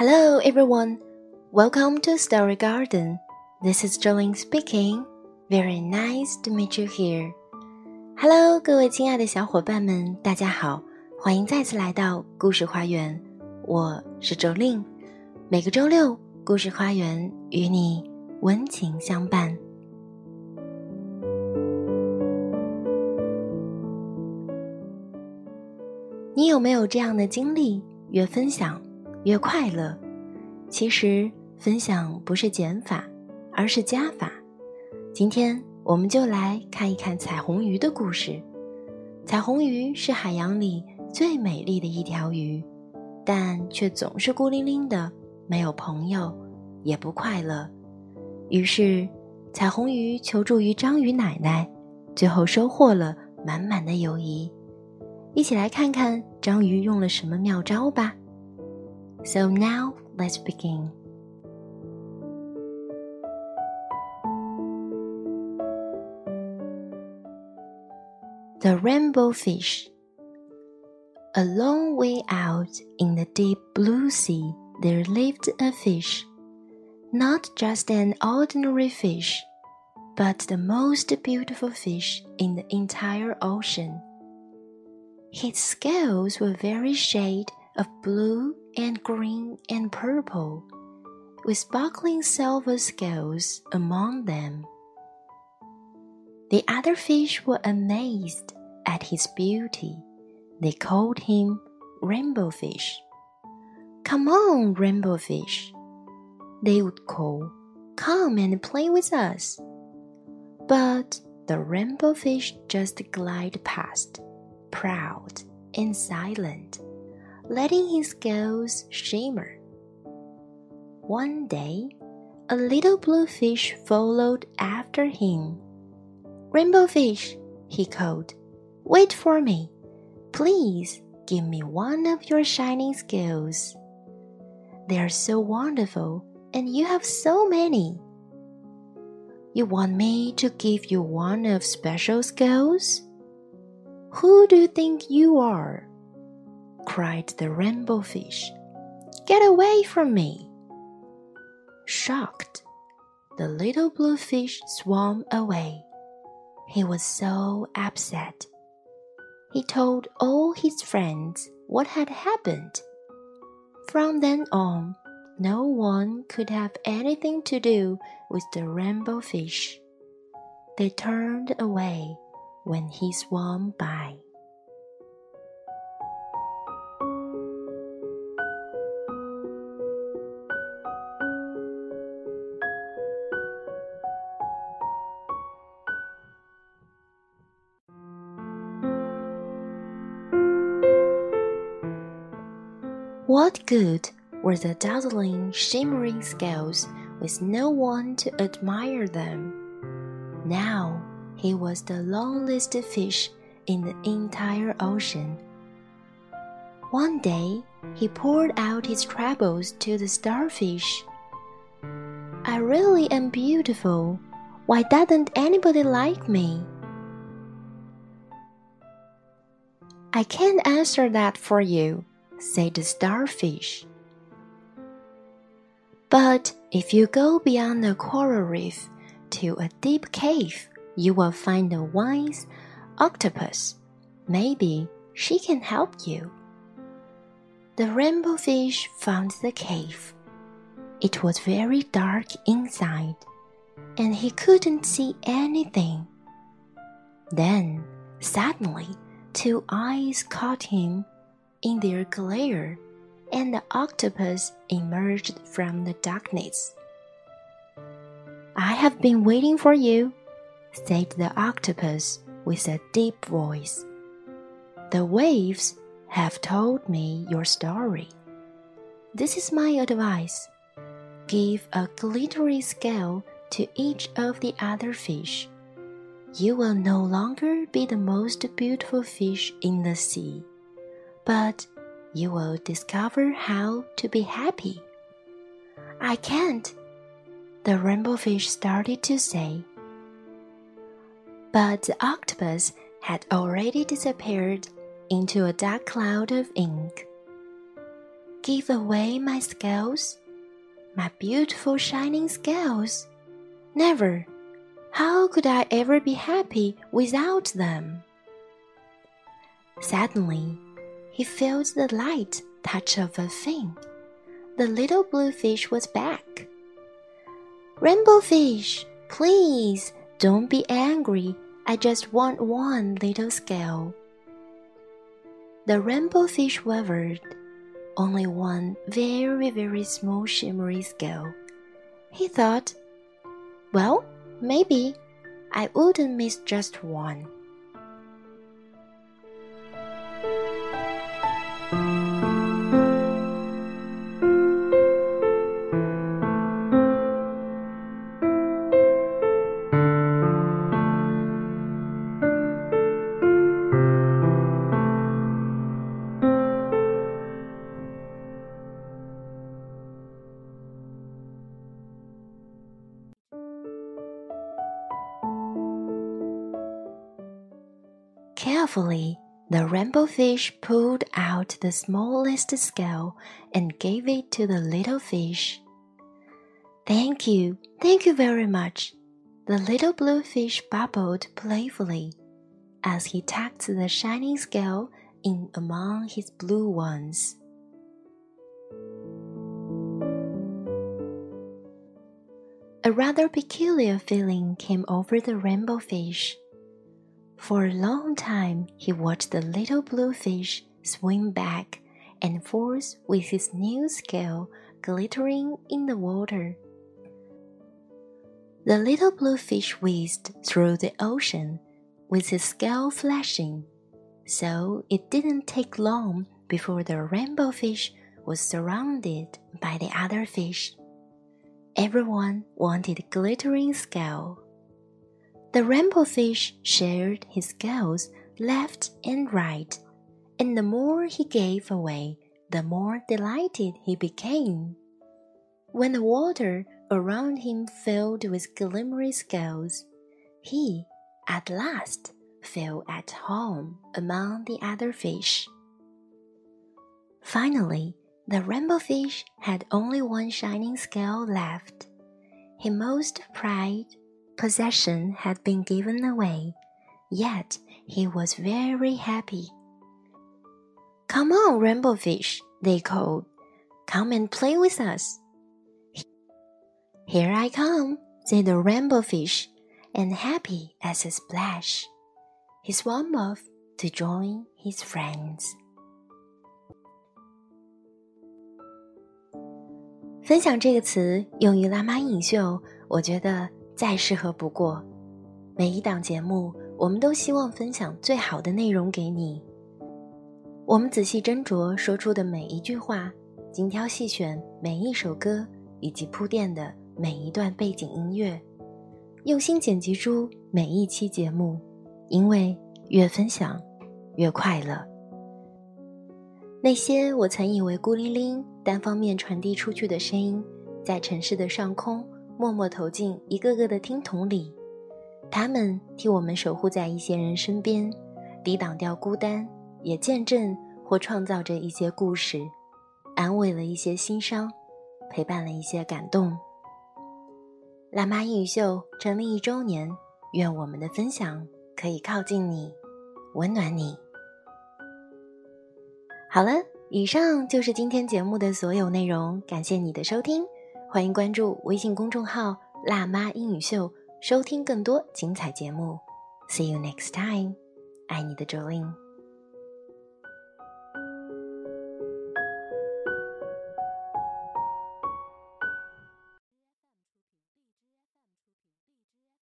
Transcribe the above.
Hello, everyone. Welcome to Story Garden. This is Jolene speaking. Very nice to meet you here. Hello，各位亲爱的小伙伴们，大家好，欢迎再次来到故事花园。我是 Jolene。每个周六，故事花园与你温情相伴。你有没有这样的经历？越分享，越快乐。其实，分享不是减法，而是加法。今天，我们就来看一看彩虹鱼的故事。彩虹鱼是海洋里最美丽的一条鱼，但却总是孤零零的。没有朋友，也不快乐。于是，彩虹鱼求助于章鱼奶奶，最后收获了满满的友谊。一起来看看章鱼用了什么妙招吧。So now let's begin. The rainbow fish. A long way out in the deep blue sea there lived a fish, not just an ordinary fish, but the most beautiful fish in the entire ocean. His scales were very shade of blue and green and purple, with sparkling silver scales among them. The other fish were amazed at his beauty. They called him Rainbow Fish. Come on, rainbow fish, they would call. Come and play with us. But the rainbow fish just glided past, proud and silent, letting his scales shimmer. One day, a little blue fish followed after him. Rainbow fish, he called, wait for me. Please give me one of your shining scales. They are so wonderful, and you have so many. You want me to give you one of special scales? Who do you think you are? Cried the rainbow fish. Get away from me! Shocked, the little blue fish swam away. He was so upset. He told all his friends what had happened. From then on, no one could have anything to do with the rainbow fish. They turned away when he swam by. What good were the dazzling, shimmering scales with no one to admire them? Now he was the loneliest fish in the entire ocean. One day he poured out his troubles to the starfish. I really am beautiful. Why doesn't anybody like me? I can't answer that for you, said the starfish. But if you go beyond the coral reef to a deep cave, you will find a wise octopus. Maybe she can help you. The rainbow fish found the cave. It was very dark inside, and he couldn't see anything. Then, suddenly, two eyes caught him in their glare, and the octopus emerged from the darkness. I have been waiting for you, said the octopus with a deep voice. The waves have told me your story. This is my advice. Give a glittery scale to each of the other fish. You will no longer be the most beautiful fish in the sea but you will discover how to be happy. I can't, the rainbow fish started to say. But the octopus had already disappeared into a dark cloud of ink. give away my scales? My beautiful shining scales? Never! How could I ever be happy without them? Suddenly, he felt the light touch of a fin. The little blue fish was back. Rainbow fish, please don't be angry. I just want one little scale. The rainbow fish wavered. Only one very, very small shimmery scale. He thought, well, maybe I wouldn't miss just one. Carefully, the rainbow fish pulled out the smallest scale and gave it to the little fish. Thank you, thank you very much. The little blue fish bubbled playfully as he tucked the shining scale in among his blue ones. A rather peculiar feeling came over the rainbow fish. For a long time, he watched the little blue fish swim back and forth with his new scale glittering in the water. The little blue fish whizzed through the ocean with his scale flashing, so it didn't take long before the rainbow fish was surrounded by the other fish. Everyone wanted glittering scale. The rainbow fish shared his scales left and right, and the more he gave away, the more delighted he became. When the water around him filled with glimmering scales, he, at last, felt at home among the other fish. Finally, the rainbow fish had only one shining scale left. He most prized possession had been given away, yet he was very happy. Come on, Rainbowfish, they called. Come and play with us. Here I come, said the Rainbowfish, and happy as a splash. He swam off to join his friends. 分享这个词用于辣妈英语秀，我觉得再适合不过。每一档节目，我们都希望分享最好的内容给你。我们仔细斟酌说出的每一句话，精挑细选每一首歌，以及铺垫的每一段背景音乐，用心剪辑出每一期节目。因为越分享，越快乐。那些我曾以为孤零零。单方面传递出去的声音，在城市的上空默默投进一个个的听筒里，他们替我们守护在一些人身边，抵挡掉孤单，也见证或创造着一些故事，安慰了一些心伤，陪伴了一些感动。辣妈英语秀成立一周年，愿我们的分享可以靠近你，温暖你。好了。以上就是今天节目的所有内容，感谢你的收听，欢迎关注微信公众号“辣妈英语秀”，收听更多精彩节目。See you next time，爱你的 Jolin。